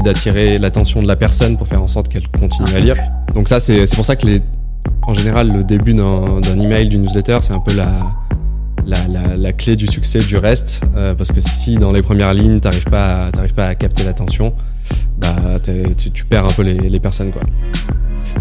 d'attirer l'attention de la personne pour faire en sorte qu'elle continue à lire. Donc ça, c'est pour ça que les, en général, le début d'un email, d'une newsletter, c'est un peu la, la, la, clé du succès du reste. Euh, parce que si dans les premières lignes, t'arrives pas, pas à capter l'attention, bah, tu, tu, perds un peu les, les personnes, quoi.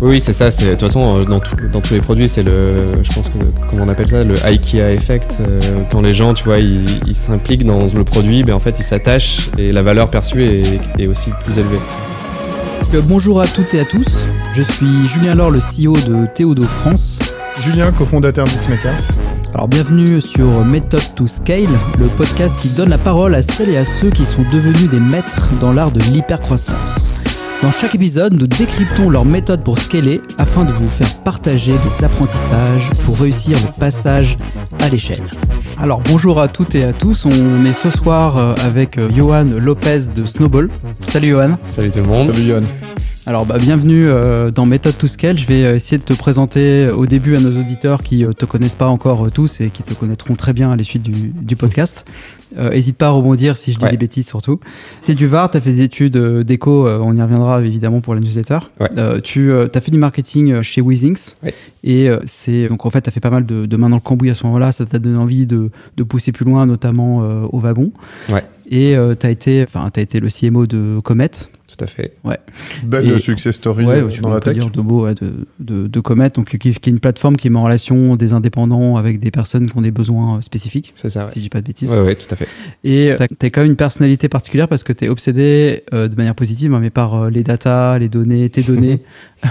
Oui, c'est ça. C'est de toute façon euh, dans, dans, tous les produits, c'est le, je pense que comment on appelle ça, le IKEA effect. Euh, quand les gens, tu vois, ils s'impliquent dans le produit, ben en fait, ils s'attachent et la valeur perçue est, est aussi plus élevée. Bonjour à toutes et à tous. Je suis Julien Laure, le CEO de Théodo France. Julien, cofondateur d'Xmakers. Alors bienvenue sur Method to Scale, le podcast qui donne la parole à celles et à ceux qui sont devenus des maîtres dans l'art de l'hypercroissance. Dans chaque épisode, nous décryptons leur méthode pour scaler afin de vous faire partager des apprentissages pour réussir le passage à l'échelle. Alors bonjour à toutes et à tous, on est ce soir euh, avec euh, Johan Lopez de Snowball. Salut Johan. Salut tout le monde. Salut Johan. Alors bah, bienvenue euh, dans Méthode to Scale. Je vais euh, essayer de te présenter au début à nos auditeurs qui euh, te connaissent pas encore tous et qui te connaîtront très bien à la suite du, du podcast. N'hésite pas à rebondir si je dis des bêtises surtout. Tu es du VAR, tu as fait des études d'éco, on y reviendra évidemment pour la newsletter. tu as fait du marketing chez Weezings et c'est donc en fait tu as fait pas mal de, de mains dans le cambouis à ce moment-là, ça t'a donné envie de, de, pousser plus loin notamment au wagon. Et tu as été enfin tu as été le CMO de Comet tout à fait. Ouais. Belle success story ouais, dans la tech. Dire de, beau, de, de, de, Comet, donc, qui, qui, est une plateforme qui met en relation des indépendants avec des personnes qui ont des besoins spécifiques. C'est ça. Si je dis pas de bêtises. Ouais, tout à fait. Et tu as, quand même une personnalité particulière parce que tu es obsédé euh, de manière positive, hein, mais par euh, les datas, les données, tes données,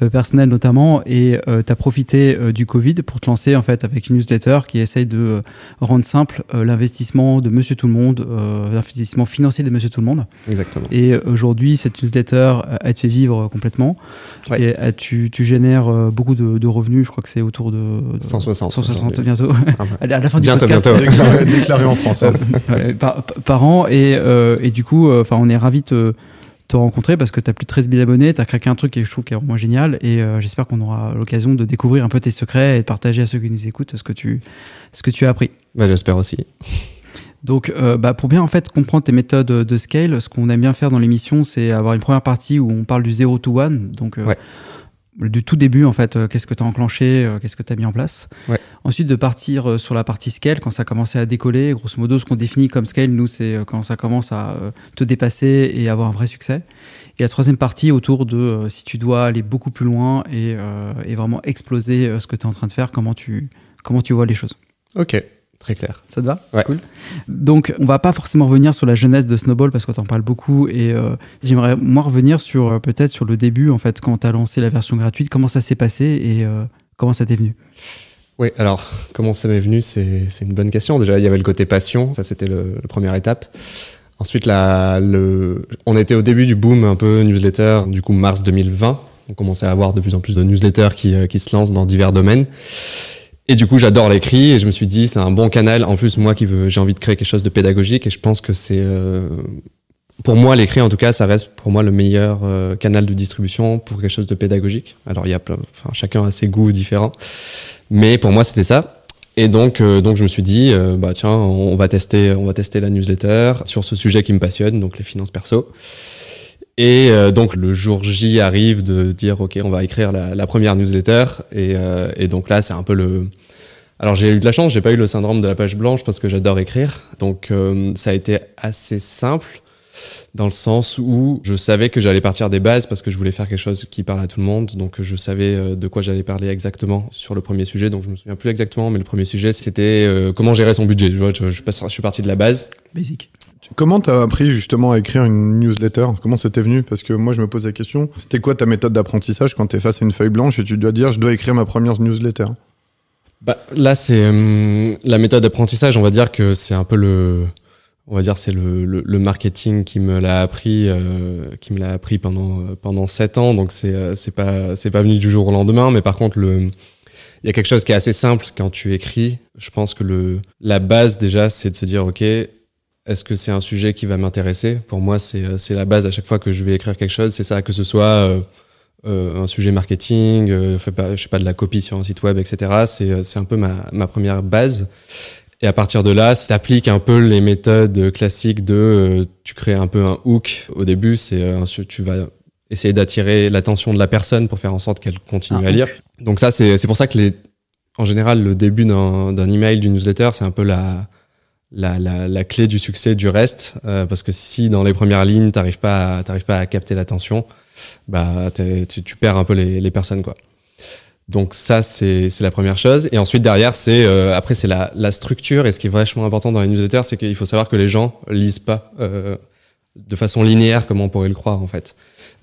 Euh, personnel notamment, et euh, tu as profité euh, du Covid pour te lancer en fait avec une newsletter qui essaye de rendre simple l'investissement de Monsieur Tout le Monde, l'investissement financier de Monsieur Tout le Monde. Exactement. Et aujourd'hui, cette newsletter, elle te fait vivre complètement. Et tu, tu, génères beaucoup de, de, revenus, je crois que c'est autour de 160. 160 bientôt. à la fin du bientôt, podcast. Bientôt. déclaré, déclaré en France. Hein. par, par, an. Et, et du coup, enfin, on est ravis de te rencontrer parce que tu as plus de 13 000 abonnés, tu as craqué un truc qui je trouve qui est vraiment génial et euh, j'espère qu'on aura l'occasion de découvrir un peu tes secrets et de partager à ceux qui nous écoutent ce que tu, ce que tu as appris. Bah, J'espère aussi. Donc, euh, bah, pour bien en fait comprendre tes méthodes de scale, ce qu'on aime bien faire dans l'émission, c'est avoir une première partie où on parle du 0 to 1. Donc, euh, ouais du tout début en fait, euh, qu'est-ce que tu as enclenché, euh, qu'est-ce que tu as mis en place. Ouais. Ensuite de partir euh, sur la partie scale quand ça a commencé à décoller, grosso modo ce qu'on définit comme scale nous c'est quand ça commence à te dépasser et avoir un vrai succès. Et la troisième partie autour de si tu dois aller beaucoup plus loin et, et vraiment exploser ce que tu es en train de faire, comment tu, comment tu vois les choses. Ok. Très clair. Ça te va ouais. Cool. Donc, on va pas forcément revenir sur la jeunesse de Snowball parce qu'on t'en parle beaucoup. Et euh, j'aimerais, moi, revenir sur euh, peut-être sur le début, en fait, quand tu as lancé la version gratuite, comment ça s'est passé et euh, comment ça t'est venu? Oui, alors, comment ça m'est venu C'est une bonne question. Déjà, il y avait le côté passion, ça c'était le première étape. Ensuite, la, le, on était au début du boom un peu newsletter, du coup, mars 2020. On commençait à avoir de plus en plus de newsletters qui, qui se lancent dans divers domaines. Et du coup, j'adore l'écrit et je me suis dit, c'est un bon canal. En plus, moi qui veux, j'ai envie de créer quelque chose de pédagogique et je pense que c'est, euh, pour moi, l'écrit, en tout cas, ça reste pour moi le meilleur euh, canal de distribution pour quelque chose de pédagogique. Alors, il y a enfin, chacun a ses goûts différents. Mais pour moi, c'était ça. Et donc, euh, donc, je me suis dit, euh, bah, tiens, on va tester, on va tester la newsletter sur ce sujet qui me passionne, donc les finances perso. Et euh, donc le jour J arrive de dire ok on va écrire la, première newsletter. Et, euh, et donc là c'est un peu le alors j'ai eu de la chance j'ai pas eu le syndrome de la page blanche parce que j'adore écrire. Donc euh, ça a été assez simple dans le sens où je savais que j'allais partir des bases parce que je voulais faire quelque chose qui parle à tout le monde. Donc je savais euh, de quoi j'allais parler exactement sur le premier sujet. Donc je me souviens plus exactement mais le premier sujet c'était euh, comment gérer son budget. Je, je, suis parti de la base. Basic Comment t'as appris justement à écrire une newsletter? Comment c'était venu? Parce que moi je me pose la question, c'était quoi ta méthode d'apprentissage quand t'es face à une feuille blanche et tu dois dire je dois écrire ma première newsletter? Bah, Là c'est hum, la méthode d'apprentissage, on va dire que c'est un peu le... On va dire c'est le, le, marketing qui me l'a appris, euh, qui me l'a appris pendant pendant sept ans. Donc c'est euh, c'est pas c'est pas venu du jour au lendemain, mais par contre le il y a quelque chose qui est assez simple quand tu écris. Je pense que le la base déjà c'est de se dire ok est-ce que c'est un sujet qui va m'intéresser? Pour moi, c'est la base à chaque fois que je vais écrire quelque chose. C'est ça, que ce soit euh, euh, un sujet marketing, euh, je sais pas, de la copie sur un site web, etc. C'est un peu ma, ma première base. Et à partir de là, ça applique un peu les méthodes classiques de euh, tu crées un peu un hook. Au début, c'est euh, tu vas essayer d'attirer l'attention de la personne pour faire en sorte qu'elle continue à lire. Donc ça, c'est pour ça que les, en général, le début d'un d'un email, d'une newsletter, c'est un peu la, la, la, clé du succès du reste. Euh, parce que si dans les premières lignes, t'arrives pas, t'arrives pas à capter l'attention, bah tu, tu perds un peu les, les personnes, quoi. Donc ça, c'est la première chose. Et ensuite, derrière, c'est euh, après, c'est la, la structure. Et ce qui est vachement important dans les newsletters, c'est qu'il faut savoir que les gens lisent pas euh, de façon linéaire comme on pourrait le croire, en fait.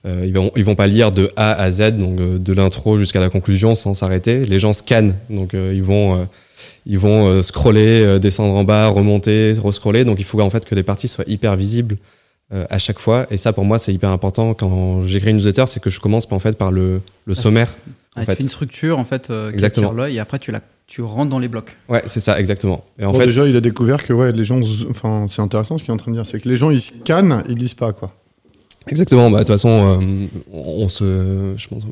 Ils, vont, ils vont pas lire de A à Z, donc de l'intro jusqu'à la conclusion sans s'arrêter. Les gens scannent, donc ils vont, ils vont euh, scroller, euh, descendre en bas, remonter, rescroller. Donc il faut en fait que les parties soient hyper visibles euh, à chaque fois. Et ça, pour moi, c'est hyper important quand j'écris une newsletter, c'est que je commence en fait par le, le sommaire. en Ah, tu fait. fais une structure en fait euh, qui Exactement. attire l'œil et après tu la tu rentres dans les blocs. Ouais, c'est ça, exactement. Et en Bon, fait, déjà, il a découvert que ouais, les gens, enfin, c'est intéressant ce qu'il est en train de dire, c'est que les gens ils scannent, ils lisent pas quoi. Exactement. Bah, de toute façon, euh, on se, je pense,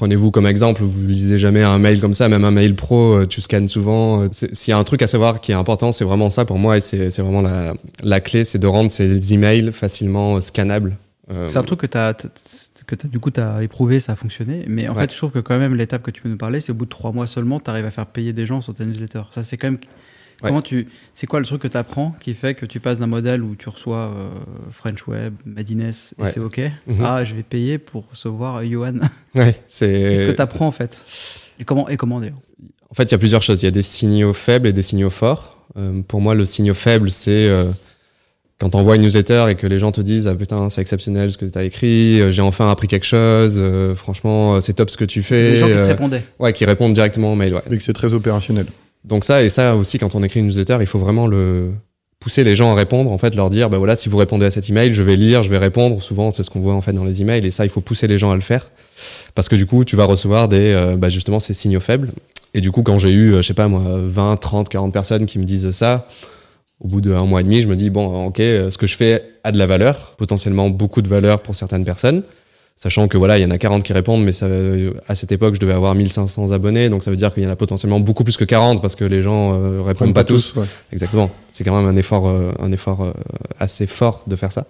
prenez-vous comme exemple, vous lisez jamais un mail comme ça, même un mail pro, euh, tu scannes souvent. Euh, S'il y a un truc à savoir qui est important, c'est vraiment ça pour moi et c'est vraiment la, la clé, c'est de rendre ces emails facilement euh, scannables. Euh, C'est un truc que tu as, que as, du coup tu as éprouvé, ça a fonctionné. Mais en Ouais. fait, je trouve que quand même l'étape que tu peux nous parler, c'est au bout de trois mois seulement, tu arrives à faire payer des gens sur ta newsletter. Ça, c'est quand même. Comment tu, c'est quoi le truc que tu apprends qui fait que tu passes d'un modèle où tu reçois euh, French Web, Madines et Ouais. c'est OK. Ah, je vais payer pour recevoir Johan. Ouais, Qu'est-ce que c'est. tu apprends en fait? Et comment, et comment d'ailleurs En fait, il y a plusieurs choses. Il y a des signaux faibles et des signaux forts. Euh, pour moi, le signal faible, c'est euh, quand on voit une newsletter et que les gens te disent ah putain c'est exceptionnel ce que tu as écrit, euh, j'ai enfin appris quelque chose, euh, franchement euh, c'est top ce que tu fais. Les gens qui te euh, répondaient. ouais, qui répondent directement au mail. Ouais. Et que c'est très opérationnel. Donc ça et ça aussi quand on écrit une newsletter, il faut vraiment le pousser les gens à répondre, en fait leur dire bah voilà si vous répondez à cet email, je vais lire, je vais répondre. Souvent c'est ce qu'on voit en fait dans les emails et ça il faut pousser les gens à le faire parce que du coup tu vas recevoir des euh, bah, justement ces signaux faibles. Et du coup quand j'ai eu euh, je sais pas moi 20, 30, 40 personnes qui me disent ça, au bout d'un mois et demi, je me dis bon ok euh, ce que je fais a de la valeur, potentiellement beaucoup de valeur pour certaines personnes. Sachant que voilà, il y en a 40 qui répondent, mais ça, à cette époque, je devais avoir 1500 abonnés, donc ça veut dire qu'il y en a potentiellement beaucoup plus que 40 parce que les gens euh, répondent pas, tous. ouais. Exactement. C'est quand même un effort, euh, un effort euh, assez fort de faire ça.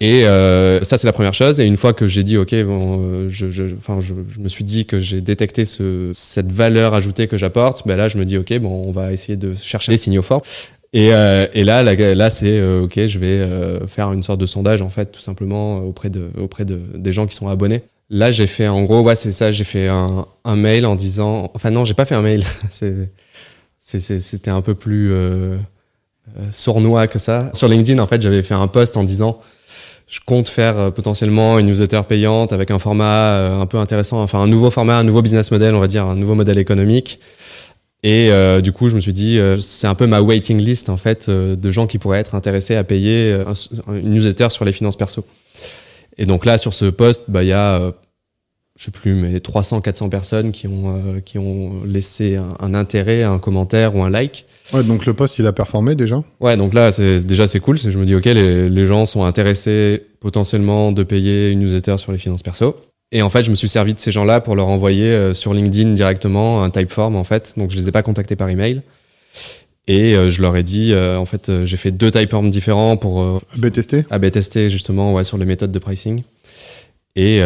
Et euh, ça, c'est la première chose. Et une fois que j'ai dit, ok, bon, euh, je, je, enfin, je, je me suis dit que j'ai détecté ce, cette valeur ajoutée que j'apporte, ben là, je me dis, ok, bon, on va essayer de chercher des signaux forts. Et, euh, et là, là, là c'est euh, ok, je vais euh, faire une sorte de sondage en fait, tout simplement auprès de auprès de des gens qui sont abonnés. Là, j'ai fait en gros, ouais, c'est ça, j'ai fait un, un mail en disant, enfin non, j'ai pas fait un mail, c'était un peu plus euh, euh, sournois que ça. Sur LinkedIn, en fait, j'avais fait un post en disant, je compte faire euh, potentiellement une newsletter payante avec un format euh, un peu intéressant, enfin un nouveau format, un nouveau business model, on va dire, un nouveau modèle économique. Et euh, du coup, je me suis dit, euh, c'est un peu ma waiting list en fait euh, de gens qui pourraient être intéressés à payer euh, un- une newsletter sur les finances perso. Et donc là, sur ce post, bah il y a, euh, je sais plus, mais 300, 400 personnes qui ont euh, qui ont laissé un, un intérêt, un commentaire ou un like. Ouais, donc le poste il a performé déjà? Ouais, donc là, c'est déjà c'est cool. Je me dis, ok, les, les gens sont intéressés potentiellement de payer une newsletter sur les finances perso. Et en fait, je me suis servi de ces gens-là pour leur envoyer euh, sur LinkedIn directement un typeform en fait. Donc je les ai pas contactés par email. Et euh, je leur ai dit, euh, en fait, j'ai fait deux typeforms différents pour AB testé. AB tester justement ouais, sur les méthodes de pricing. Et,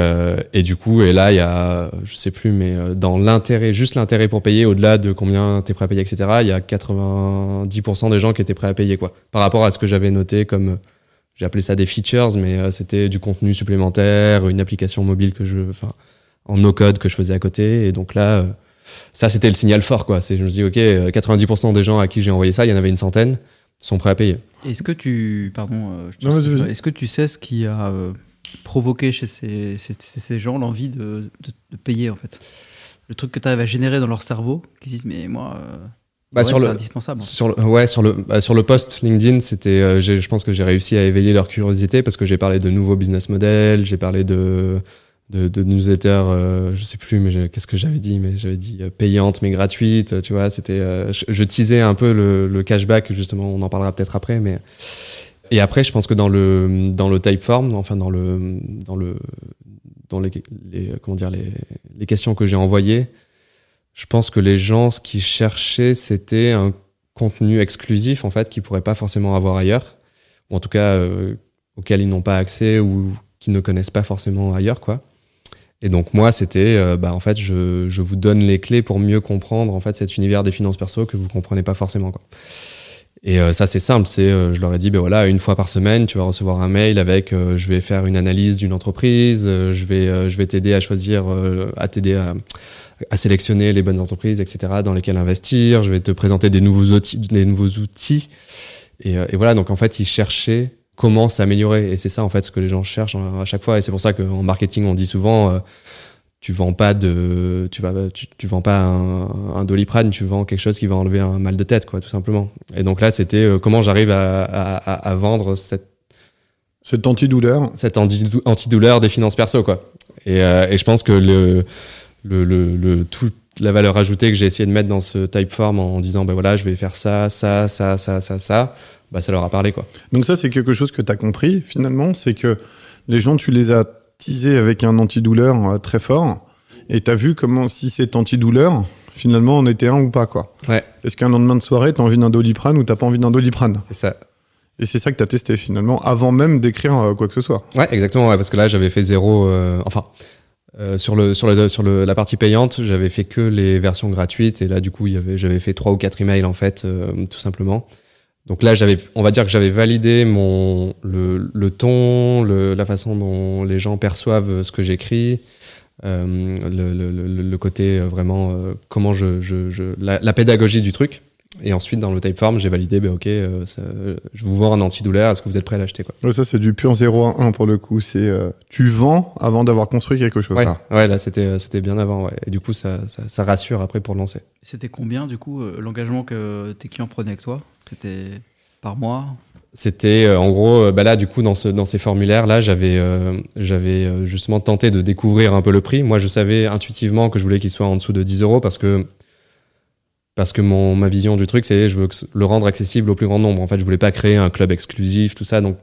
et du coup, et là, il y a, je sais plus, mais dans l'intérêt, juste l'intérêt pour payer, au-delà de combien t'es prêt à payer, etc., il y a 90% des gens qui étaient prêts à payer, quoi. Par rapport à ce que j'avais noté comme, j'ai appelé ça des features, mais euh, c'était du contenu supplémentaire, une application mobile que je, enfin, en no-code que je faisais à côté. Et donc là, euh, ça, c'était le signal fort, quoi. C'est, je me dis, OK, euh, 90% des gens à qui j'ai envoyé ça, il y en avait une centaine, sont prêts à payer. Est-ce que tu. Pardon. euh. Est-ce que tu sais ce qui a euh, provoqué chez ces, ces, ces- ces gens l'envie de, de, de payer, en fait? Le truc que tu arrives à générer dans leur cerveau, qui se disent, mais moi. Bah, ouais, sur le- indispensable. Sur le, ouais, sur le, bah, sur le post LinkedIn, c'était, euh, je pense que j'ai réussi à éveiller leur curiosité parce que j'ai parlé de nouveaux business models, j'ai parlé de, de, de newsletters, euh, je sais plus, mais qu'est-ce que j'avais dit, mais j'avais dit euh, payante mais gratuite, tu vois, c'était, euh, je, je teasais un peu le, le cashback, justement, on en parlera peut-être après, mais. Et après, je pense que dans le, dans le typeform, enfin, dans le, dans le, dans les, les comment dire, les, les questions que j'ai envoyées, je pense que les gens, ce qu'ils cherchaient, c'était un contenu exclusif en fait qu'ils pourraient pas forcément avoir ailleurs, ou en tout cas euh, auxquels ils n'ont pas accès ou qu'ils ne connaissent pas forcément ailleurs, quoi. Et donc moi, c'était, euh, bah, en fait, je, je, vous donne les clés pour mieux comprendre en fait cet univers des finances perso que vous comprenez pas forcément, quoi. Et euh, ça, c'est simple. C'est, euh, je leur ai dit, ben voilà, une fois par semaine, tu vas recevoir un mail avec, euh, je vais faire une analyse d'une entreprise, je vais, je vais t'aider à choisir, à t'aider à, à, sélectionner les bonnes entreprises, etc., dans lesquelles investir. Je vais te présenter des nouveaux outils, des nouveaux outils. Et, et voilà. Donc en fait, ils cherchaient comment s'améliorer. Et c'est ça en fait ce que les gens cherchent à chaque fois. Et c'est pour ça qu'en marketing, on dit souvent tu vends pas de tu vas tu, tu vends pas un, un, doliprane tu vends quelque chose qui va enlever un mal de tête quoi tout simplement. Et donc là c'était euh, comment j'arrive à, à, à, vendre cette cette antidouleur. cette antidouleur des finances perso quoi. Et, euh, et je pense que le le, le, le toute la valeur ajoutée que j'ai essayé de mettre dans ce type form en disant ben voilà je vais faire ça ça ça ça ça ça bah ça leur a parlé quoi. Donc ça c'est quelque chose que tu as compris finalement c'est que les gens tu les as avec un antidouleur euh, très fort. Et tu as vu comment, si cet antidouleur, finalement, on était un ou pas, quoi. Ouais. Est-ce qu'un lendemain de soirée, tu as envie d'un doliprane ou t'as pas envie d'un doliprane C'est ça. Et c'est ça que tu as testé, finalement, avant même d'écrire euh, quoi que ce soit. Ouais, exactement, parce que là, j'avais fait zéro. Euh, enfin. sur le sur le sur le, la partie payante, j'avais fait que les versions gratuites et là du coup, j'avais fait trois ou quatre emails en fait, tout simplement. Donc là, j'avais, on va dire que j'avais validé mon le, le ton, la façon dont les gens perçoivent ce que j'écris, euh, le, côté vraiment euh, comment je, je, la, pédagogie du truc. Et ensuite, dans le Typeform, j'ai validé, ben ok, euh, ça, je vous vends un antidouleur, est-ce que vous êtes prêt à l'acheter quoi ouais, Ça, c'est du pur 0 à 1 pour le coup. C'est euh, tu vends avant d'avoir construit quelque chose. Ouais, ouais là, c'était c'était bien avant. Ouais. Et du coup, ça, ça, ça rassure après pour lancer. C'était combien, du coup, l'engagement que tes clients prenaient avec toi? C'était par mois? C'était en gros, bah là du coup dans, ce, dans ces formulaires là, j'avais euh, j'avais justement tenté de découvrir un peu le prix. Moi, je savais intuitivement que je voulais qu'il soit en dessous de 10 euros parce que parce que mon ma vision du truc, c'est je veux le rendre accessible au plus grand nombre. En fait, je voulais pas créer un club exclusif, tout ça. Donc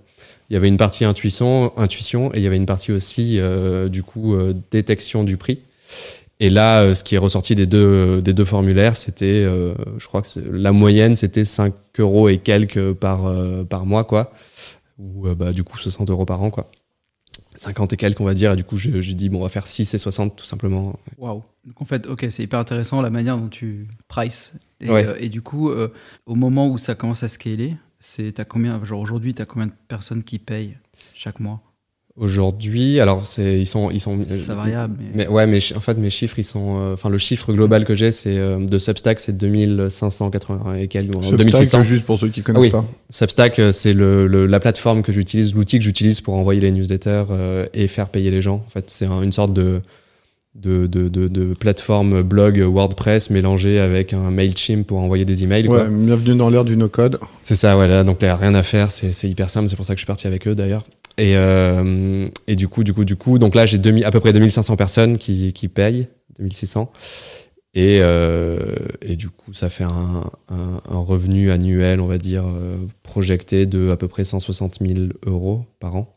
il y avait une partie intuition, intuition et il y avait une partie aussi euh, du coup euh, détection du prix. Et là, euh, ce qui est ressorti des deux, des deux formulaires, c'était, euh, je crois que la moyenne, c'était 5 euros et quelques par, euh, par mois, quoi. Ou bah, du coup 60 euros par an, quoi. 50 et quelques, on va dire. Et du coup, j'ai dit, bon, on va faire 6 et 60, tout simplement. Waouh. Donc en fait, ok, c'est hyper intéressant la manière dont tu prices. Et, ouais. et du coup, au moment où ça commence à scaler, c'est, combien, genre aujourd'hui, tu as combien de personnes qui payent chaque mois? Aujourd'hui, alors c'est ils sont ils sont c'est variable. Mais... mais... ouais, mais en fait mes chiffres ils sont euh, enfin le chiffre global que j'ai c'est euh, de Substack c'est 2580 et quelques Substack 2600 juste pour ceux qui connaissent ah, oui. pas. Substack euh, c'est le, le, la plateforme que j'utilise, l'outil que j'utilise pour envoyer les newsletters euh, et faire payer les gens. En fait, c'est un, une sorte de de, de, de, de, plateforme blog WordPress mélangée avec un Mailchimp pour envoyer des emails. Ouais, quoi. bienvenue dans l'ère du no-code. C'est ça, voilà. Donc, t'as rien à faire. C'est hyper simple. C'est pour ça que je suis parti avec eux d'ailleurs. Et, euh, et du coup, du coup, du coup, donc là, j'ai à peu près 2500 personnes qui, payent, 2600. Et, euh, et du coup, ça fait un, revenu annuel, on va dire, euh, projecté de à peu près 160 000 euros par an.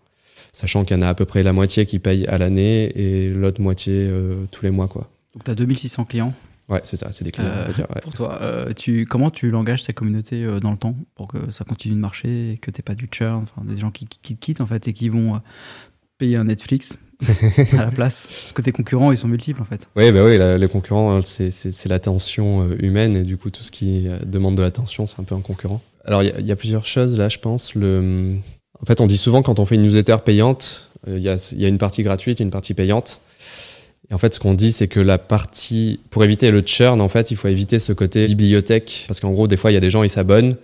Sachant qu'il y en a à peu près la moitié qui paye à l'année et l'autre moitié tous les mois. Quoi. Donc, tu as 2600 clients Ouais, c'est ça, c'est des clients. Euh, dire, ouais. Pour toi, euh, tu, comment tu l'engages ta communauté euh, dans le temps pour que ça continue de marcher et que tu pas du churn, enfin, des gens qui, qui, qui, quittent en fait et qui vont payer un Netflix à la place? Parce que tes concurrents, ils sont multiples en fait. Oui, bah oui la, les concurrents, hein, c'est l'attention humaine et du coup, tout ce qui demande de l'attention, c'est un peu un concurrent. Alors, il y, y, a plusieurs choses là, je pense. Le... En fait, on dit souvent quand on fait une newsletter payante, il y, a, y a une partie gratuite, une partie payante. Et en fait, ce qu'on dit, c'est que la partie, pour éviter le churn, en fait, il faut éviter ce côté bibliothèque. Parce qu'en gros, des fois, il y a des gens, ils s'abonnent,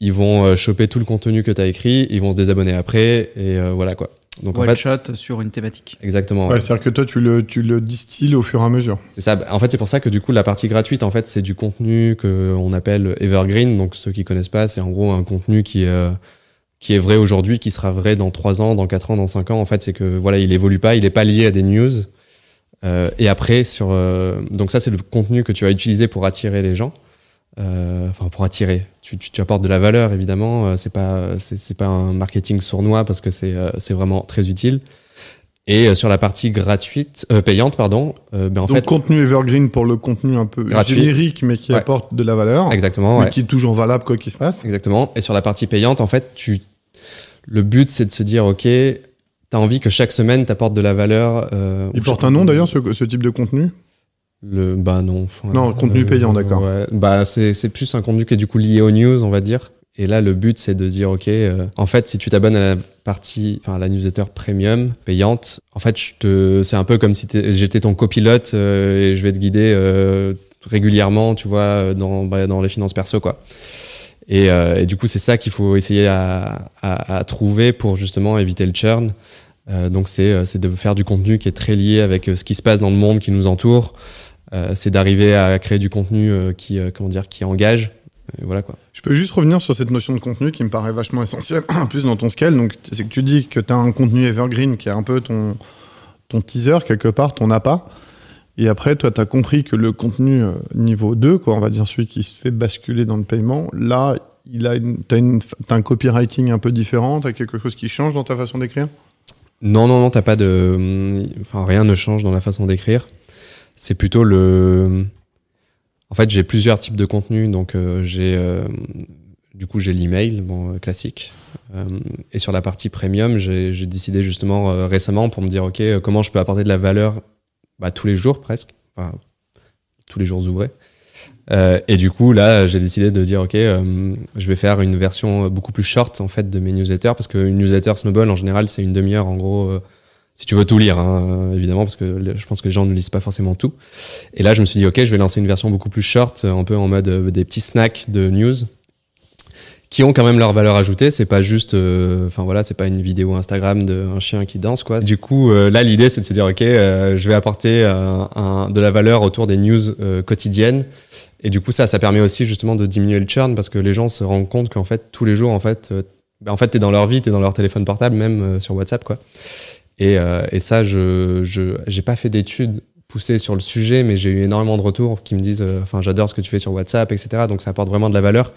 ils vont euh, choper tout le contenu que tu as écrit, ils vont se désabonner après, et euh, voilà quoi. Donc One en fait, shot sur une thématique. Exactement. Ouais, ouais. C'est-à-dire que toi, tu le, tu le distilles au fur et à mesure. C'est ça. En fait, c'est pour ça que du coup, la partie gratuite, en fait, c'est du contenu qu'on appelle evergreen. Donc, ceux qui connaissent pas, c'est en gros un contenu qui est, euh, qui est vrai aujourd'hui, qui sera vrai dans 3 ans, dans 4 ans, dans 5 ans. En fait, c'est que voilà, il évolue pas, il est pas lié à des news. Euh, et après, sur euh, donc ça, c'est le contenu que tu vas utiliser pour attirer les gens. Euh, enfin, pour attirer. Tu, tu, tu, apportes de la valeur, évidemment. c'est pas c'est pas un marketing sournois parce que c'est c'est vraiment très utile. Et euh, sur la partie gratuite, euh, payante, pardon, euh, ben en Donc fait, contenu evergreen pour le contenu un peu Gratuit. générique mais qui Ouais. apporte de la valeur, exactement, mais ouais, qui est toujours valable quoi qu'il se passe. exactement. Et sur la partie payante, en fait, tu, le but c'est de se dire, ok, t'as envie que chaque semaine t'apporte de la valeur. Euh, Il porte un nom d'ailleurs ce, ce type de contenu? Le, bah non. Non, contenu payant, d'accord. Ouais. Bah c'est c'est plus un contenu qui est du coup lié aux news, on va dire. Et là, le but, c'est de dire, OK, euh, en fait, si tu t'abonnes à la partie, enfin, à la newsletter premium, payante, en fait, je te, c'est un peu comme si j'étais ton copilote euh, et je vais te guider euh, régulièrement, tu vois, dans, bah, dans les finances perso, quoi. Et, euh, et du coup, c'est ça qu'il faut essayer à, trouver pour justement éviter le churn. Euh, donc, c'est euh, c'est de faire du contenu qui est très lié avec ce qui se passe dans le monde qui nous entoure. C'est d'arriver à créer du contenu qui, comment dire, qui engage. Voilà quoi. Je peux juste revenir sur cette notion de contenu qui me paraît vachement essentielle, en plus dans ton scale. Donc, c'est que tu dis que tu as un contenu evergreen qui est un peu ton, ton teaser, quelque part, ton appât. Et après, toi, tu as compris que le contenu euh, niveau 2, quoi, on va dire celui qui se fait basculer dans le paiement, là, il a une, t'as une, t'as un copywriting un peu différent, tu as quelque chose qui change dans ta façon d'écrire? Non, non, non, t'as pas de. Enfin, rien ne change dans la façon d'écrire. C'est plutôt le. En fait, j'ai plusieurs types de contenus. Donc, euh, j'ai. euh, Du coup, j'ai l'email, bon, classique. Et sur la partie premium, j'ai décidé justement récemment pour me dire, OK, comment je peux apporter de la valeur bah, tous les jours presque. Tous les jours ouvrés. Euh, et du coup, là, j'ai décidé de dire, OK, euh, je vais faire une version beaucoup plus short, en fait, de mes newsletters, parce qu'une newsletter Snowball, en général, c'est une demi-heure, en gros, euh, si tu veux tout lire, hein, évidemment, parce que je pense que les gens ne lisent pas forcément tout. Et là, je me suis dit, OK, je vais lancer une version beaucoup plus short, un peu en mode des petits snacks de news, qui ont quand même leur valeur ajoutée. C'est pas juste, euh, enfin voilà, c'est pas une vidéo Instagram d'un chien qui danse, quoi. Du coup, euh, là, l'idée, c'est de se dire, OK, euh, je vais apporter euh, un- de la valeur autour des news euh, quotidiennes. Et du coup, ça, ça permet aussi justement de diminuer le churn parce que les gens se rendent compte qu'en fait, tous les jours, en fait, euh, ben, en fait, t'es dans leur vie, t'es dans leur téléphone portable, même euh, sur WhatsApp, quoi. Et, euh, et ça, je, j'ai pas fait d'études poussées sur le sujet, mais j'ai eu énormément de retours qui me disent, euh, enfin, j'adore ce que tu fais sur WhatsApp, etc. Donc, ça apporte vraiment de la valeur.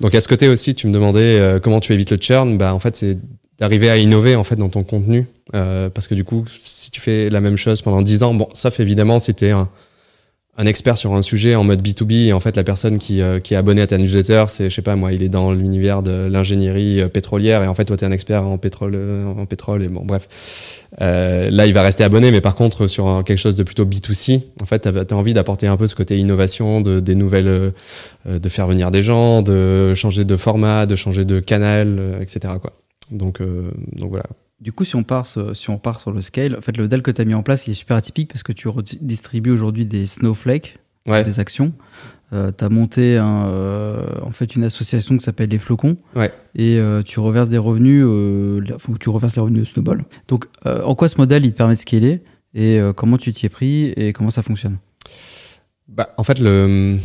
Donc, à ce côté aussi, tu me demandais euh, comment tu évites le churn. Bah, en fait, c'est d'arriver à innover en fait dans ton contenu, euh, parce que du coup, si tu fais la même chose pendant 10 ans, sauf évidemment si un un expert sur un sujet en mode B2B et en fait la personne qui, euh, qui est abonnée à ta newsletter c'est je sais pas moi il est dans l'univers de l'ingénierie euh, pétrolière et en fait toi tu es un expert en pétrole euh, en pétrole et bon bref. Euh, là il va rester abonné mais par contre sur quelque chose de plutôt B2C en fait tu as, envie d'apporter un peu ce côté innovation de, des nouvelles euh, de faire venir des gens de changer de format de changer de canal etc quoi. Donc donc voilà Du coup, si on part, sur- si on part sur le scale, en fait, le modèle que tu as mis en place, il est super atypique parce que tu redistribues aujourd'hui des snowflakes, ouais des actions. tu as monté un, euh, en fait une association qui s'appelle les Flocons. Ouais. Et euh, tu reverses des revenus, euh, tu reverses les revenus de Snowball. Donc, euh, en quoi ce modèle il te permet de scaler? Et euh, comment tu t'y es pris? Et comment ça fonctionne? Bah, en fait, le,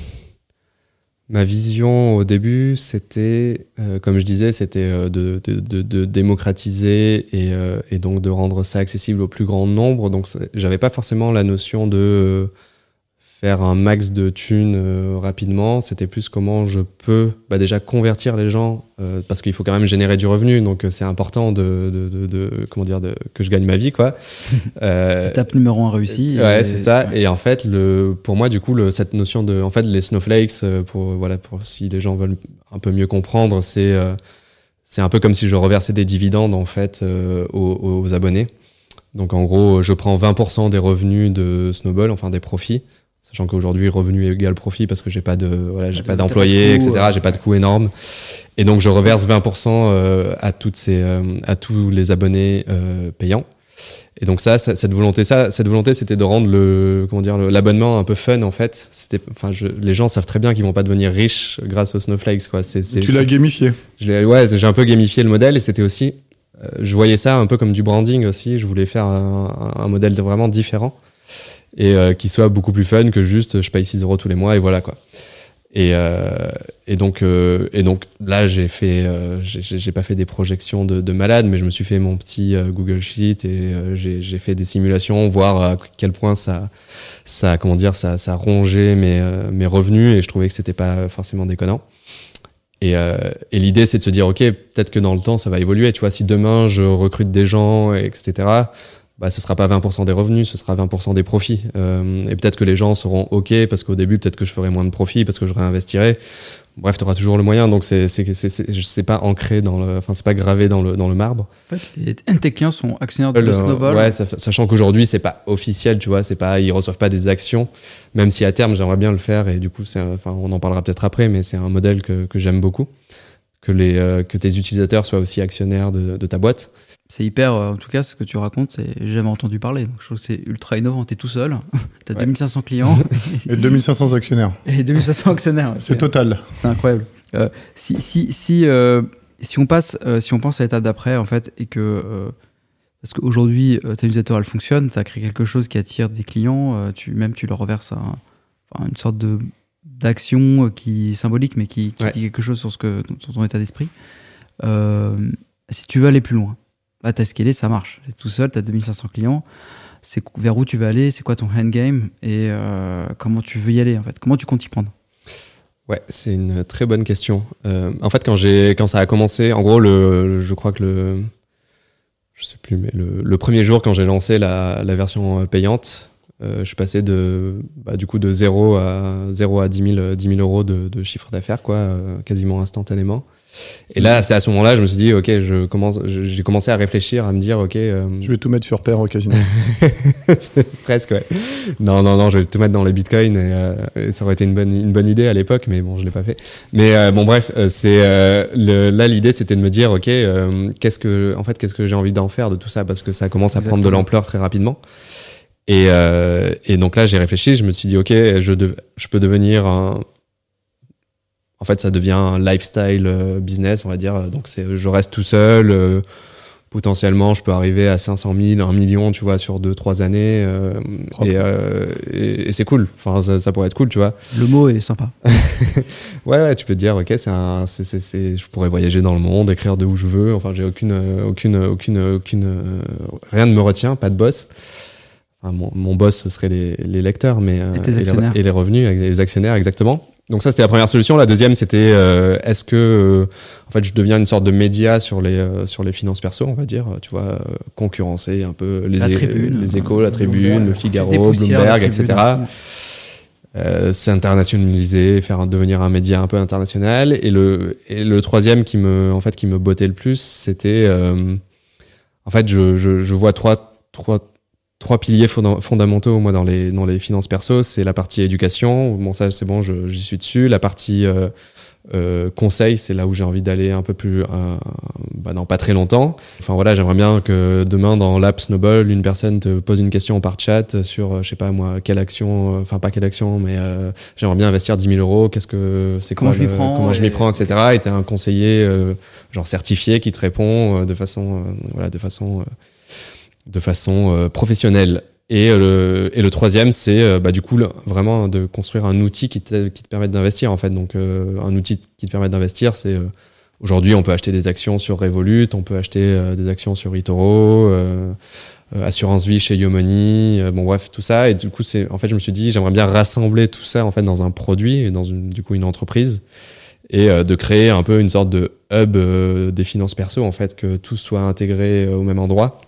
ma vision au début, c'était, euh, comme je disais, c'était euh, de, démocratiser et, euh, et donc de rendre ça accessible au plus grand nombre. Donc, j'avais pas forcément la notion de faire un max de thunes euh, rapidement. C'était plus comment je peux bah, déjà convertir les gens euh, parce qu'il faut quand même générer du revenu. Donc, euh, c'est important de, de, de, de- comment dire, que je gagne ma vie, quoi. Étape numéro un réussie. Ouais, et- c'est ça. ouais. Et en fait, le, pour moi, du coup, le, cette notion de, en fait, les snowflakes, pour voilà, pour si les gens veulent un peu mieux comprendre, c'est c'est un peu comme si je reversais des dividendes en fait aux, aux abonnés. Donc en gros, je prends 20% des revenus de Snowball, enfin des profits, sachant qu'aujourd'hui revenu égale profit parce que j'ai pas de voilà, j'ai pas d'employés, etc. euh, J'ai pas de coûts énormes. Et donc je reverse 20% euh, à toutes ces euh, à tous les abonnés euh, payants. Et donc ça, ça- cette volonté, ça, cette volonté, c'était de rendre le, comment dire, l'abonnement un peu fun en fait. C'était, enfin, je- les gens savent très bien qu'ils vont pas devenir riches grâce aux snowflakes, quoi. C'est, c'est, Tu l'as gamifié. je l'ai- ouais, j'ai un peu gamifié le modèle et c'était aussi, euh, je voyais ça un peu comme du branding aussi. Je voulais faire un, un- modèle de vraiment différent et euh, qui soit beaucoup plus fun que juste je paye 6 euros tous les mois et voilà quoi. Et, euh, et donc euh, et donc là j'ai fait j'ai- pas fait des projections de, de malade mais je me suis fait mon petit Google Sheet et j'ai fait des simulations voir à quel point ça ça comment dire ça ça rongeait mes mes revenus et je trouvais que c'était pas forcément déconnant. Et, et l'idée, c'est de se dire, OK, peut-être que dans le temps, ça va évoluer. Tu vois, si demain, je recrute des gens, etc., bah, ce sera pas 20% des revenus, ce sera 20% des profits. Euh, et peut-être que les gens seront OK parce qu'au début, peut-être que je ferai moins de profits parce que je réinvestirai. Bref, tu auras toujours le moyen. Donc, c'est, c'est, c'est, c'est, pas ancré dans le, enfin, c'est pas gravé dans le, dans le marbre. En fait, les, tes clients sont actionnaires de Snowball. Ouais, sachant qu'aujourd'hui, c'est pas officiel, tu vois, c'est pas, ils reçoivent pas des actions, même si à terme, j'aimerais bien le faire. Et du coup, c'est, enfin, on en parlera peut-être après, mais c'est un modèle que, que j'aime beaucoup. Que les, euh, que tes utilisateurs soient aussi actionnaires de, de ta boîte c'est hyper, euh, en tout cas, ce que tu racontes, c'est j'ai jamais entendu parler. Donc, je trouve que c'est ultra innovant. T'es tout seul, t'as as 2500 clients. et 2500 actionnaires. Et 2500 actionnaires. c'est total. C'est incroyable. Euh, si, si, si, euh, si, on passe, si on pense à l'étape d'après, en fait, et que. parce qu'aujourd'hui, ta newsletter, elle fonctionne, tu as créé quelque chose qui attire des clients, tu, même tu leur reverses une sorte de d'action qui symbolique, mais qui, dit quelque chose sur, ce que, sur ton état d'esprit. si tu veux aller plus loin, bah, t'as scalé, ça marche. C'est tout seul, t'as 2500 clients. C'est vers où tu veux aller, c'est quoi ton endgame et euh, comment tu veux y aller en fait? Comment tu comptes y prendre? Ouais, c'est une très bonne question. Euh, en fait, quand j'ai quand ça a commencé, en gros, le, je crois que le je sais plus, mais le, premier jour quand j'ai lancé la, la, version payante, euh, je suis passé de bah, du coup de 0 à 0 à 10 000, 10 000 euros de, de chiffre d'affaires quoi, euh, quasiment instantanément. Et là, c'est à ce moment-là, je me suis dit, ok, je commence, j'ai commencé à réfléchir, à me dire, ok. Euh, je vais tout mettre sur paire au casino. Presque, ouais. Non, non, non, je vais tout mettre dans les bitcoins et, euh, ça aurait été une bonne, une bonne idée à l'époque, mais bon, je l'ai pas fait. Mais euh, bon, bref, c'est là l'idée, c'était de me dire, ok, qu'est-ce que, en fait, qu'est-ce que j'ai envie d'en faire de tout ça, parce que ça commence à prendre de l'ampleur très rapidement. Et, et donc là, j'ai réfléchi, je me suis dit, ok, je, je peux devenir un, en fait, ça devient un lifestyle euh, business, on va dire. Donc, c'est, je reste tout seul. Euh, potentiellement, je peux arriver à 500 000, 1 million, tu vois, sur 2-3 années. Euh, et, et, c'est cool. Enfin, ça, pourrait être cool, tu vois. Le mot est sympa. ouais, ouais, tu peux te dire, ok, c'est un, c'est, c'est, je pourrais voyager dans le monde, écrire de où je veux. Enfin, j'ai aucune, aucune, aucune, aucune, rien ne me retient, pas de boss. Enfin, mon, mon boss, ce serait les, les lecteurs, mais et, les, et les revenus, les actionnaires, exactement. Donc ça c'était la première solution. La deuxième c'était euh, est-ce que euh, en fait je deviens une sorte de média sur les euh, sur les finances perso, on va dire, tu vois, concurrencer un peu les, les échos, la tribune, le Figaro, Bloomberg, etc. internationalisé, faire devenir un média un peu international. Et le et le troisième qui me en fait qui me bottait le plus, c'était en fait je, je, je vois trois trois trois piliers fondamentaux moi dans les dans les finances perso c'est la partie éducation. Bon ça c'est bon j'y suis dessus. La partie euh, euh, conseil c'est là où j'ai envie d'aller un peu plus euh, bah, dans pas très longtemps. Enfin voilà j'aimerais bien que demain dans l'app Snowball une personne te pose une question par chat sur je sais pas moi quelle action enfin pas quelle action mais euh, j'aimerais bien investir 10 000 euros. Qu'est-ce que c'est comment je m'y prends comment je m'y prends etc et t'es un conseiller genre certifié qui te répond de façon voilà de façon de façon euh, professionnelle. Et, euh, le, et le troisième, c'est euh, bah, du coup vraiment de construire un outil qui te, qui te permette d'investir en fait. Donc un outil qui te permet d'investir, c'est aujourd'hui on peut acheter des actions sur Revolut, on peut acheter des actions sur eToro, assurance vie chez Yomoney, bon bref tout ça. Et du coup c'est en fait je me suis dit j'aimerais bien rassembler tout ça en fait dans un produit, dans une, du coup une entreprise et de créer un peu une sorte de hub des finances perso en fait que tout soit intégré au même endroit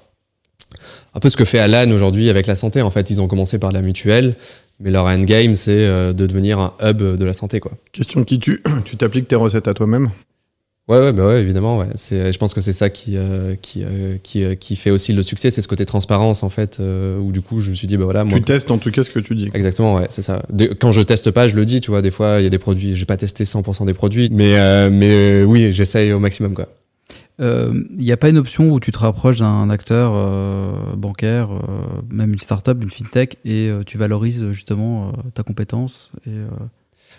un peu ce que fait Alan aujourd'hui avec la santé. En fait, ils ont commencé par la mutuelle, mais leur endgame, c'est euh, de devenir un hub de la santé. Quoi. Question qui tu, tu t'appliques tes recettes à toi-même? Ouais, ouais, bah ouais, évidemment. Ouais. C'est, je pense que c'est ça qui, euh, qui, euh, qui, qui, fait aussi le succès, c'est ce côté transparence en fait, où du coup je me suis dit bah voilà. Moi, tu testes en tout cas ce que tu dis. Exactement, ouais, c'est ça. quand je teste pas, je le dis, tu vois. Des fois, il y a des produits, j'ai pas testé 100% des produits, mais mais oui, j'essaye au maximum quoi il euh, n'y a pas une option où tu te rapproches d'un acteur euh, bancaire, euh, même une startup, une fintech, et tu valorises justement ta compétence et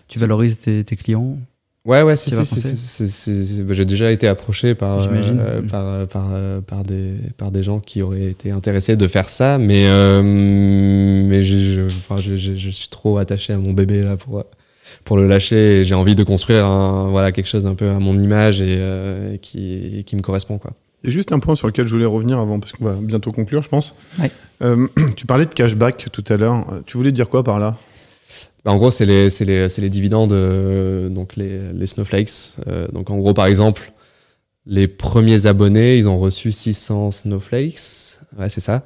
tu valorises tes, clients? Ouais, ouais, si, si, j'ai déjà été approché par, par, par, par, des, par des gens qui auraient été intéressés de faire ça, mais, mais je, je, je, suis trop attaché à mon bébé là pour, pour le lâcher. J'ai envie de construire un, voilà, quelque chose un peu à mon image et, euh, qui, qui, me correspond. Quoi. Et juste un point sur lequel je voulais revenir avant, parce qu'on va bientôt conclure, je pense. Euh, tu parlais de cashback tout à l'heure. Tu voulais dire quoi par là? Bah, en gros, c'est les, les, les, dividendes, euh, donc les, les snowflakes. donc en gros, par exemple, les premiers abonnés, ils ont reçu 600 snowflakes. Ouais, c'est ça.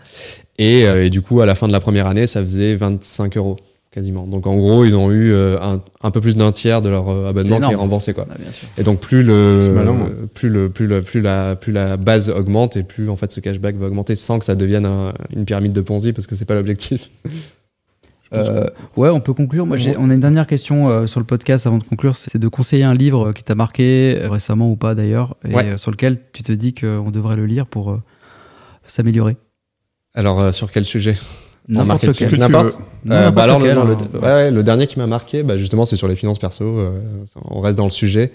Et, euh, et du coup, à la fin de la première année, ça faisait 25 euros quasiment. Donc en gros, ils ont eu euh, un, un peu plus d'un tiers de leur euh, abonnement C'est qui est remboursé quoi. Ah, bien sûr. Et donc plus le malin, plus le plus le plus la plus la base augmente et plus en fait ce cashback va augmenter sans que ça devienne un- une pyramide de Ponzi parce que c'est pas l'objectif. Euh, ouais, on peut conclure. Moi, j'ai, on a une dernière question euh, sur le podcast avant de conclure. C'est de conseiller un livre qui t'a marqué récemment ou pas d'ailleurs, et Ouais. sur lequel tu te dis qu'on devrait le lire pour euh, s'améliorer. Alors euh, sur quel sujet? N'importe marketing. lequel. Que N'importe. Non, Euh, bah alors le, lequel, non, le- hein. ouais, ouais, le dernier qui m'a marqué, bah, justement, c'est sur les finances perso. euh, on reste dans le sujet.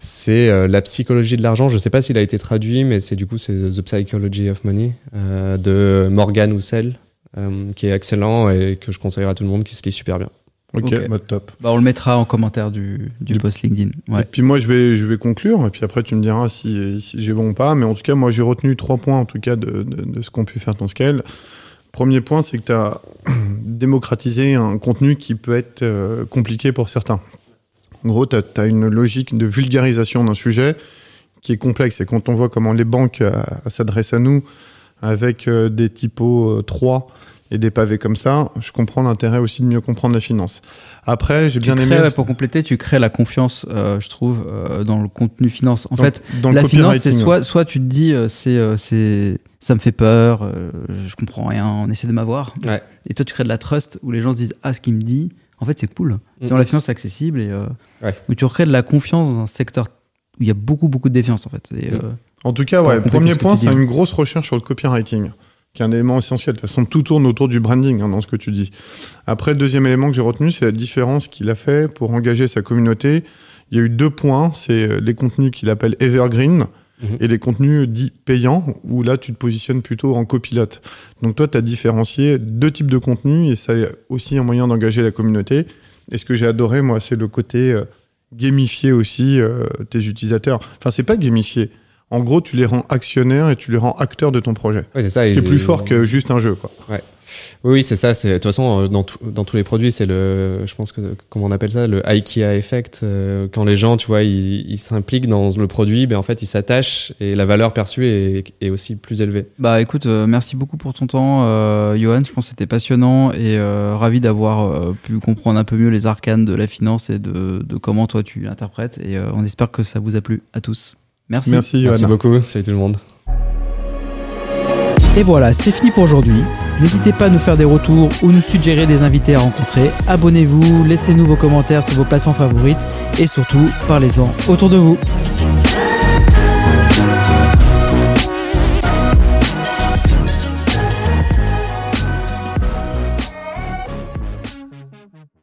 C'est euh, la psychologie de l'argent. Je sais pas s'il a été traduit, mais c'est du coup c'est The Psychology of Money euh, de Morgan Housel, euh, qui est excellent et que je conseillerais à tout le monde, qui se lit super bien. Ok, bah, top. Bah, on le mettra en commentaire du, du Du- post LinkedIn. Et puis moi, je vais, je vais conclure, et puis après, tu me diras si, si j'ai bon ou pas. Mais en tout cas, moi, j'ai retenu trois points, en tout cas, de, de, de ce qu'ont pu faire ton scale. Premier point, c'est que tu as démocratisé un contenu qui peut être euh, compliqué pour certains. En gros, tu as, une logique de vulgarisation d'un sujet qui est complexe. Et quand on voit comment les banques euh, s'adressent à nous avec euh, des typos euh, 3 et des pavés comme ça, je comprends l'intérêt aussi de mieux comprendre la finance. Après, j'ai bien crées, aimé... ouais, pour compléter, tu crées la confiance, euh, je trouve, euh, dans le contenu finance. En dans- fait, dans la finance, c'est soit, soit tu te dis, euh, c'est, euh, c'est, ça me fait peur, je comprends rien, on essaie de m'avoir. Ouais. Et toi, tu crées de la trust où les gens se disent, ah, ce qu'il me dit, en fait, c'est cool. Mhm. Dans la finance, c'est accessible et Ouais. où tu recrées de la confiance dans un secteur où il y a beaucoup, beaucoup de défiance, en fait. Et, euh, En tout cas, ouais, premier point, c'est une grosse recherche sur le copywriting, qui est un élément essentiel. De toute façon, tout tourne autour du branding hein, dans ce que tu dis. Après, deuxième élément que j'ai retenu, c'est la différence qu'il a fait pour engager sa communauté. Il y a eu deux points, c'est euh, les contenus qu'il appelle evergreen Mhm. et les contenus dits payants, où là, tu te positionnes plutôt en copilote. Donc toi, tu as différencié deux types de contenus et c'est aussi un moyen d'engager la communauté. Et ce que j'ai adoré, moi, c'est le côté euh, gamifier aussi euh, tes utilisateurs. Enfin, c'est pas gamifier. En gros, tu les rends actionnaires et tu les rends acteurs de ton projet. C'est ça. Ce qui est plus fort que juste un jeu. Quoi. Oui, oui, c'est ça. C'est de toute façon euh, dans, tout- dans tous les produits, c'est le, je pense que comment on appelle ça, le IKEA effect. euh, quand les gens, tu vois, ils s'impliquent dans le produit, ben en fait, ils s'attachent et la valeur perçue est, est aussi plus élevée. Bah écoute, euh, merci beaucoup pour ton temps, euh, Johan. Je pense que c'était passionnant et euh, ravi d'avoir euh, pu comprendre un peu mieux les arcanes de la finance et de, de comment toi tu l'interprètes. Et euh, on espère que ça vous a plu à tous. Merci. Merci, Merci Johanna. beaucoup. Salut tout le monde. Et voilà, c'est fini pour aujourd'hui. N'hésitez pas à nous faire des retours ou nous suggérer des invités à rencontrer. Abonnez-vous, laissez-nous vos commentaires sur vos plateformes favorites et surtout, parlez-en autour de vous.